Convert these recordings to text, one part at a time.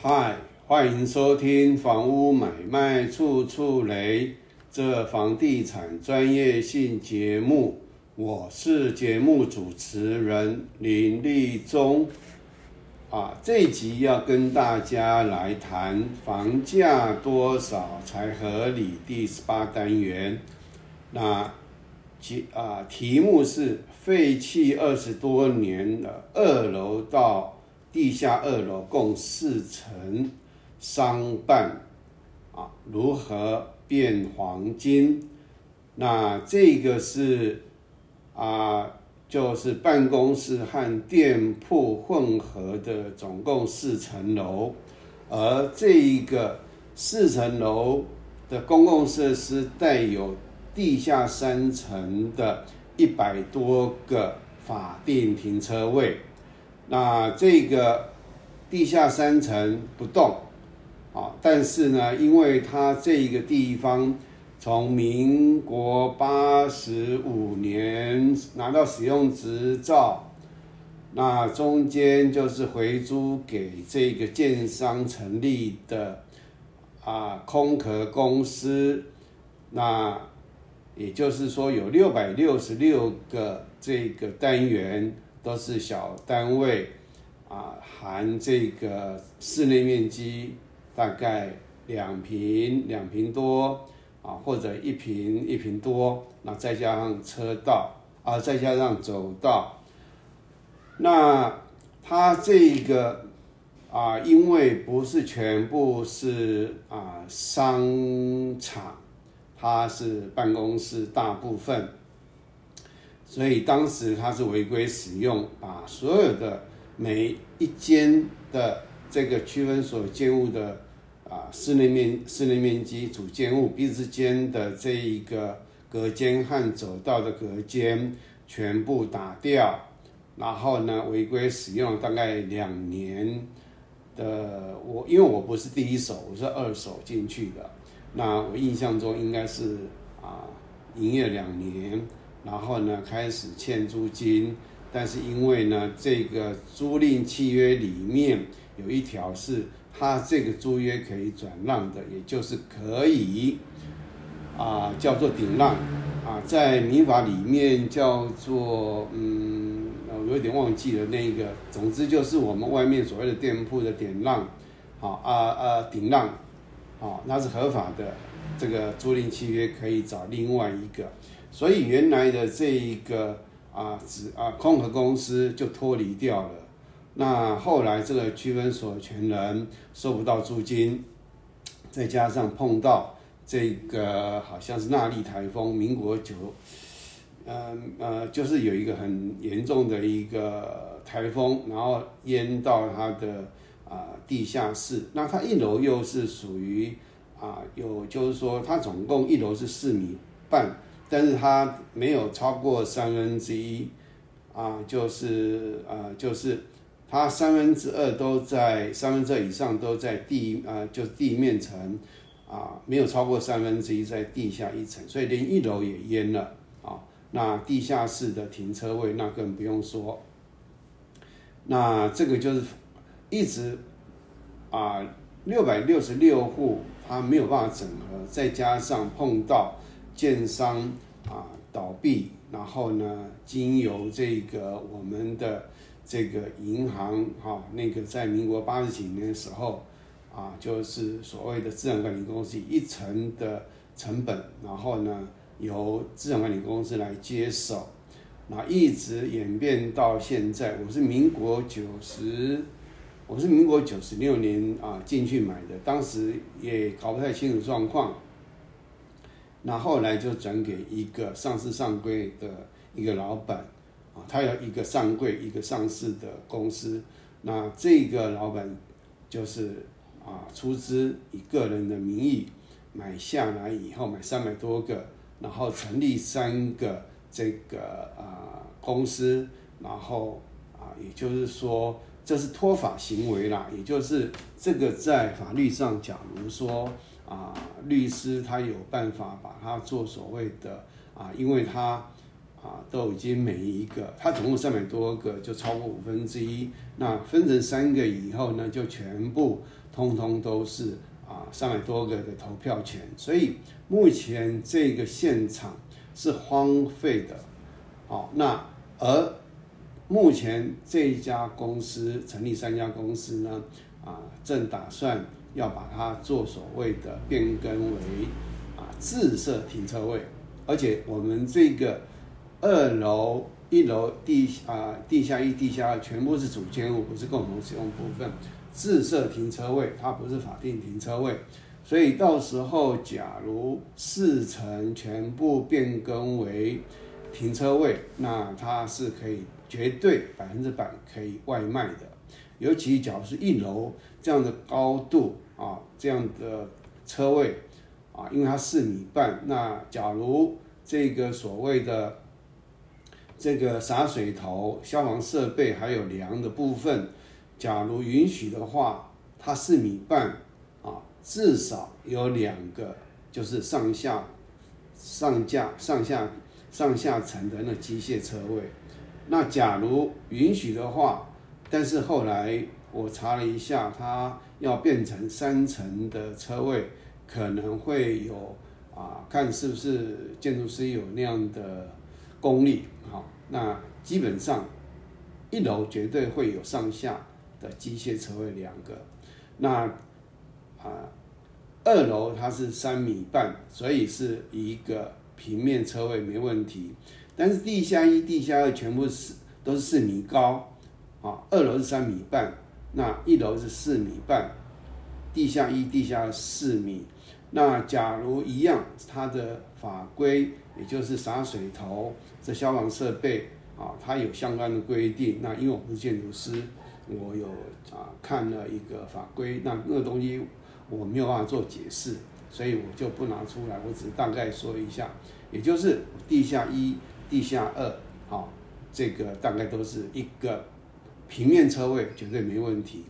嗨，欢迎收听《房屋买卖处处雷》这房地产专业性节目，我是节目主持人林立忠。啊，这集要跟大家来谈房价多少才合理第十八单元。那题啊题目是废弃二十多年的二楼到地下二楼共四层商办啊，如何变黄金？那这个是啊。就是办公室和店铺混合的，总共四层楼，而这一个四层楼的公共设施带有地下三层的一百多个法定停车位。那这个地下三层不动啊，但是呢，因为它这个地方。从民国八十五年拿到使用执照，那中间就是回租给这个建商成立的啊空壳公司，那也就是说有六百六十六个这个单元都是小单位啊，含这个室内面积大概两平两平多。啊，或者一平一平多，那再加上车道啊，再加上走道，那它这个啊，因为不是全部是啊商场，它是办公室大部分，所以当时它是违规使用，把所有的每一间的这个区分所建物的。啊，室内面室内面积主建物彼此间的这一个隔间和走道的隔间全部打掉，然后呢违规使用大概两年的我，因为我不是第一手，我是二手进去的，那我印象中应该是啊营业两年，然后呢开始欠租金，但是因为呢这个租赁契约里面有一条是。他这个租约可以转让的，也就是可以啊，叫做顶让啊，在民法里面叫做嗯，我有点忘记了那个，总之就是我们外面所谓的店铺的顶让，好啊啊顶让，好，那是合法的，这个租赁契约可以找另外一个，所以原来的这一个啊，只啊空壳公司就脱离掉了。那后来这个区分所有权人收不到租金，再加上碰到这个好像是纳利台风，民国九，呃呃，就是有一个很严重的一个台风，然后淹到它的啊地下室。那它一楼又是属于啊有，就是说它总共一楼是四米半，但是它没有超过三分之一啊，就是啊就是。它三分之二都在三分之二以上都在地啊，就地面层啊，没有超过三分之一在地下一层，所以连一楼也淹了啊。那地下室的停车位那更不用说。那这个就是一直啊，六百六十六户它没有办法整合，再加上碰到建商啊倒闭，然后呢，经由这个我们的。这个银行哈，那个在民国八十几年的时候，啊，就是所谓的资产管理公司一层的成本，然后呢，由资产管理公司来接手，那一直演变到现在。我是民国九十，我是民国九十六年啊进去买的，当时也搞不太清楚状况，那后来就转给一个上市上柜的一个老板。啊，他有一个上柜、一个上市的公司，那这个老板就是啊出资以个人的名义买下来以后，买三百多个，然后成立三个这个啊公司，然后啊也就是说这是脱法行为啦，也就是这个在法律上，假如说啊律师他有办法把它做所谓的啊，因为他。啊，都已经每一个，他总共三百多个，就超过五分之一。那分成三个以后呢，就全部通通都是啊三百多个的投票权。所以目前这个现场是荒废的。好，那而目前这一家公司成立三家公司呢，啊，正打算要把它做所谓的变更为啊自设停车位，而且我们这个。二楼、一楼、地啊、地下一、地下二全部是主间屋，不是共同使用部分。自设停车位，它不是法定停车位，所以到时候假如四层全部变更为停车位，那它是可以绝对百分之百可以外卖的。尤其假如是一楼这样的高度啊，这样的车位啊，因为它四米半，那假如这个所谓的这个洒水头、消防设备还有梁的部分，假如允许的话，它四米半啊，至少有两个，就是上下、上架、上下、上下层的那机械车位。那假如允许的话，但是后来我查了一下，它要变成三层的车位，可能会有啊，看是不是建筑师有那样的功力。好，那基本上一楼绝对会有上下的机械车位两个，那啊二楼它是三米半，所以是一个平面车位没问题。但是地下一、地下二全部是都是四米高，啊，二楼是三米半，那一楼是四米半，地下一、地下四米。那假如一样，它的法规也就是洒水头。这消防设备啊，它有相关的规定。那因为我不是建筑师，我有啊看了一个法规，那那个东西我没有办法做解释，所以我就不拿出来。我只是大概说一下，也就是地下一、地下二，好，这个大概都是一个平面车位，绝对没问题。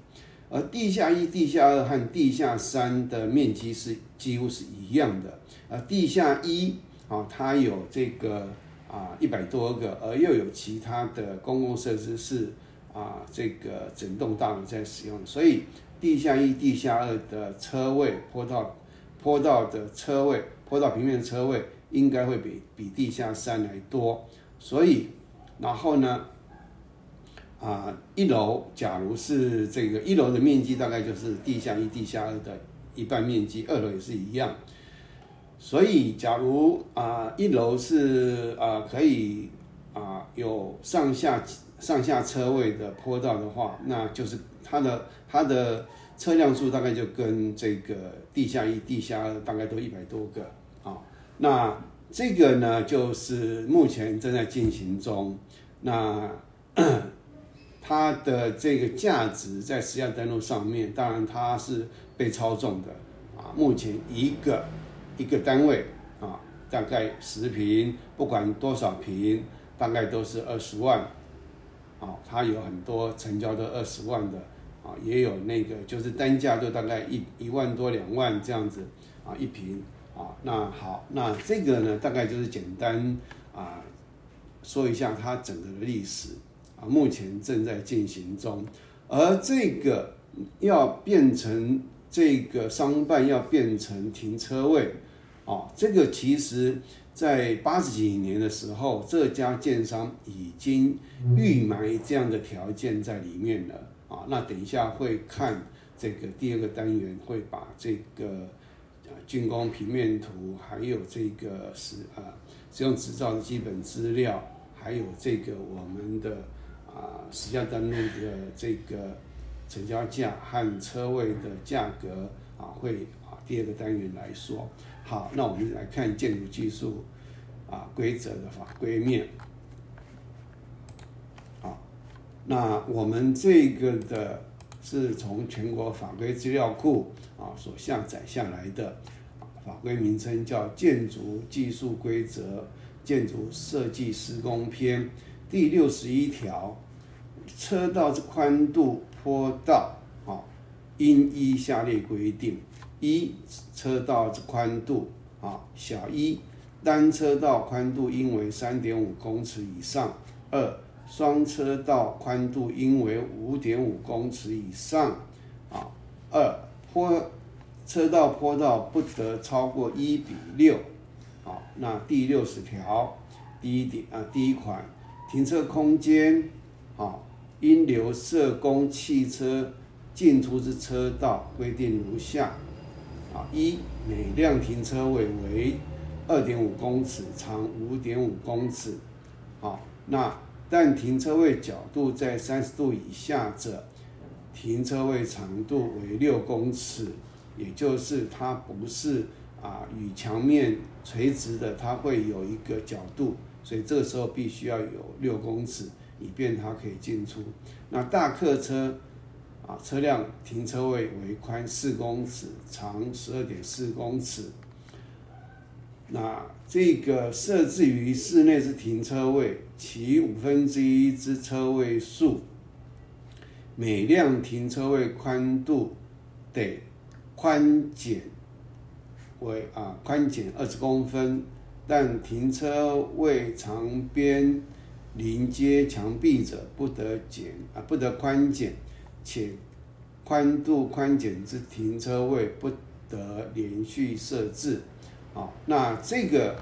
而地下一、地下二和地下三的面积是几乎是一样的。而地下一啊，它有这个。啊，一百多个，而又有其他的公共设施是啊，这个整栋大楼在使用，所以地下一、地下二的车位坡道、坡道的车位、坡道平面车位应该会比比地下三来多。所以，然后呢，啊，一楼假如是这个一楼的面积大概就是地下一、地下二的一半面积，二楼也是一样。所以，假如啊一楼是啊可以啊有上下上下车位的坡道的话，那就是它的它的车辆数大概就跟这个地下一、地下二大概都一百多个啊。那这个呢，就是目前正在进行中。那它的这个价值在实价登录上面，当然它是被操纵的啊。目前一个。一个单位啊，大概十平，不管多少平，大概都是二十万，啊，它有很多成交都二十万的，啊，也有那个就是单价都大概一一万多两万这样子，啊，一平，啊，那好，那这个呢，大概就是简单啊说一下它整个的历史，目前正在进行中，而这个要变成。这个商办要变成停车位，啊，这个其实，在八十几年的时候，这家建商已经预埋这样的条件在里面了，啊，那等一下会看这个第二个单元，会把这个竣工平面图，还有这个使啊使用执照的基本资料，还有这个我们的啊实价登录的这个。成交价和车位的价格啊，会啊第二个单元来说。好，那我们来看建筑技术啊规则的法规面。好，那我们这个的是从全国法规资料库啊所下载下来的，法规名称叫《建筑技术规则建筑设计施工篇》第六十一条，车道之宽度。坡道啊，应依下列规定：一、车道之宽度啊，小一单车道宽度应为三点五公尺以上；二，双车道宽度应为五点五公尺以上。啊，二坡车道坡道不得超过一比六。好，那第六十条第一点啊，第一款停车空间，好，应留社工汽车进出之车道规定如下。啊，一每辆停车位为二点五公尺，长五点五公尺。好，那但停车位角度在三十度以下者，停车位长度为六公尺，也就是它不是啊与墙面垂直的，它会有一个角度，所以这个时候必须要有六公尺，以便它可以进出。那大客车。啊，车辆停车位为宽四公尺，长十二点四公尺。那这个设置于室内之停车位，其五分之一之车位数，每辆停车位宽度得宽减为啊宽减二十公分，但停车位长边临街墙壁者不得减啊不得宽减。且宽度宽减之停车位不得连续设置，啊，那这个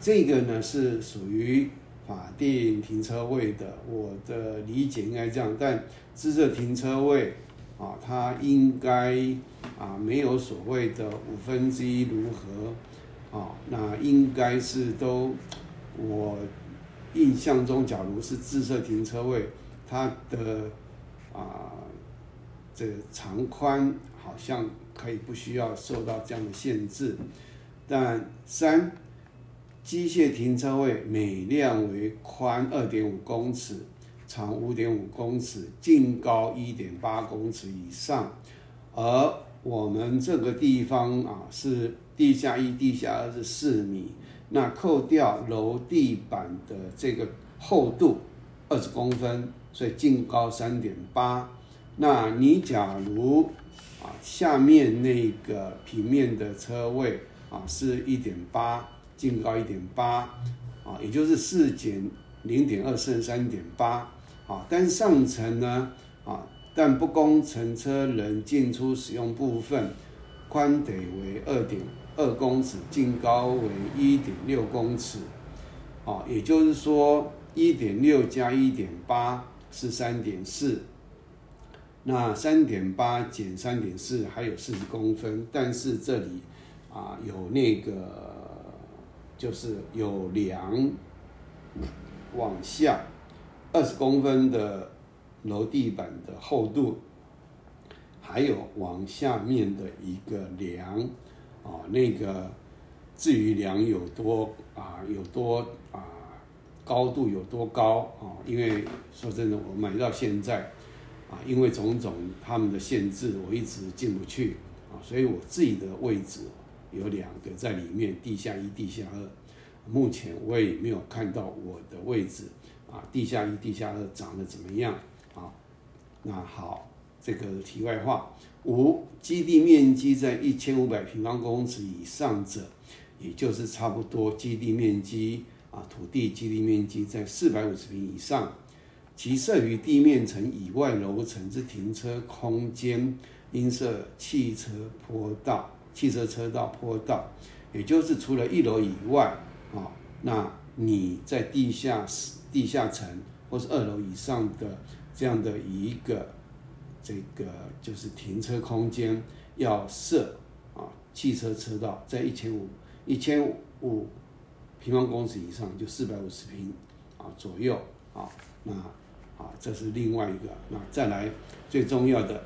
这个呢是属于法定停车位的，我的理解应该这样，但自设停车位啊，它应该啊没有所谓的五分之一如何啊，那应该是都我印象中，假如是自设停车位，它的啊。这个长宽好像可以不需要受到这样的限制，但三机械停车位每辆为宽二点五公尺，长五点五公尺，净高一点八公尺以上。而我们这个地方啊是地下一、地下二是四米，那扣掉楼地板的这个厚度二十公分，所以净高三点八。那你假如啊，下面那个平面的车位啊，是一点八，净高一点八，啊，也就是四减零点二剩三点八，啊，但上层呢，啊，但不供乘车人进出使用部分，宽得为二点二公尺，净高为一点六公尺，啊，也就是说一点六加一点八是三点四。那三点八减三点四还有四十公分，但是这里啊有那个就是有梁往下二十公分的楼地板的厚度，还有往下面的一个梁啊，那个至于梁有多啊有多啊高度有多高啊，因为说真的，我买到现在。啊，因为种种他们的限制，我一直进不去啊，所以我自己的位置有两个在里面，地下一、地下二。目前我也没有看到我的位置啊，地下一、地下二长得怎么样啊？那好，这个题外话。五，基地面积在一千五百平方公尺以上者，也就是差不多基地面积啊，土地基地面积在四百五十平以上。其设于地面层以外楼层之停车空间，应设汽车坡道、汽车车道坡道，也就是除了一楼以外，啊，那你在地下室地下层或是二楼以上的这样的一个这个就是停车空间，要设啊汽车车道在一千五一千五平方公尺以上，就四百五十平啊左右啊，那。啊，这是另外一个。那再来最重要的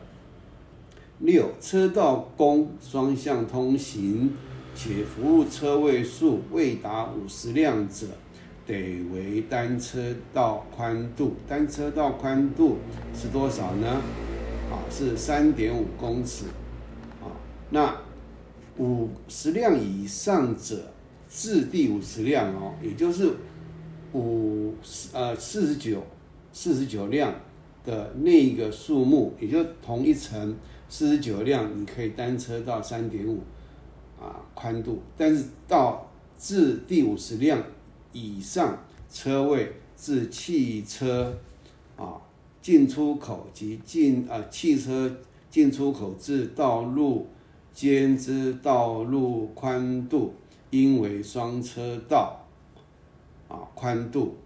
六，车道供双向通行且服务车位数未达五十辆者，得为单车道宽度。单车道宽度是多少呢？啊，是三点五公尺。啊，那五十辆以上者至第五十辆哦，也就是五呃四十九。四十九辆的那个数目，也就同一层四十九辆，你可以单车到三点五啊宽度，但是到至第五十辆以上车位至汽车啊进出口及进啊汽车进出口至道路间之道路宽度应为双车道啊宽度，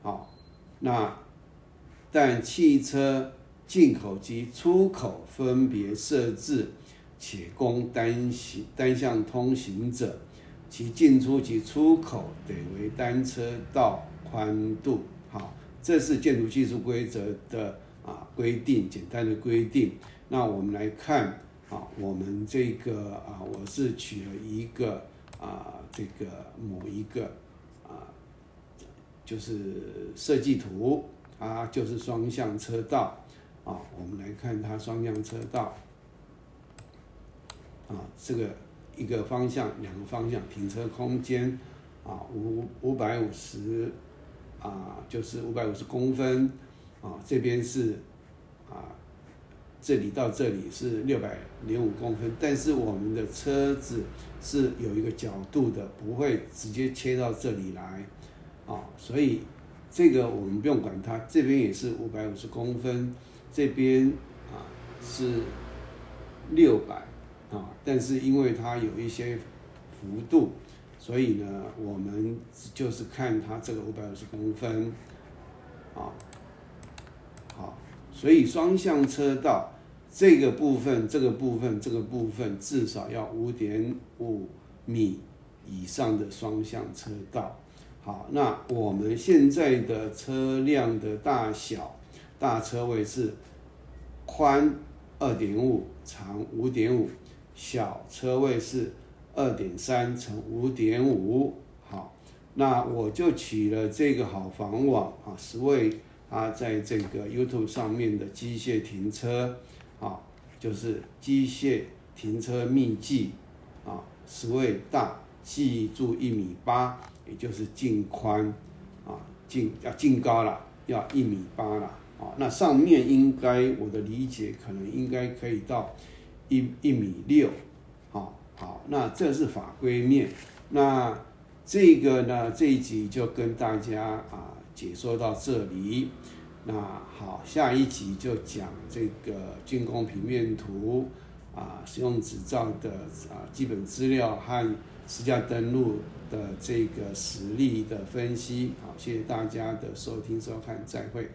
好，那但汽车进口及出口分别设置。且供单行单向通行者，其进出及出口得为单车道宽度。这是建筑技术规则的啊规定，简单的规定。那我们来看啊，我们这个啊，我是取了一个啊，这个某一个啊，就是设计图啊，就是双向车道啊。我们来看它双向车道。啊，这个一个方向，两个方向停车空间，啊，五五百五十，啊，就是五百五十公分，啊，这边是，啊，这里到这里是六百零五公分，但是我们的车子是有一个角度的，不会直接切到这里来，啊，所以这个我们不用管它，这边也是五百五十公分，这边啊是六百。啊，但是因为它有一些幅度，所以呢，我们就是看它这个五百五十公分，啊，好，所以双向车道这个部分、这个部分、这个部分至少要五点五米以上的双向车道。好，那我们现在的车辆的大小，大车位是宽二点五，长五点五。小车位是二点三乘五点五，好，那我就取了这个好房网啊，十位啊在这个 YouTube 上面的机械停车，啊，就是机械停车秘籍啊，十位大，记住一米八，也就是净宽啊，净要净高了，要一米八了，啊，那上面应该我的理解可能应该可以到。一一米六，好，那这是法规面，那这个呢这一集就跟大家啊解说到这里，那好，下一集就讲这个竣工平面图啊，使用执照的啊基本资料和实价登录的这个实例的分析，好，谢谢大家的收听收看，再会。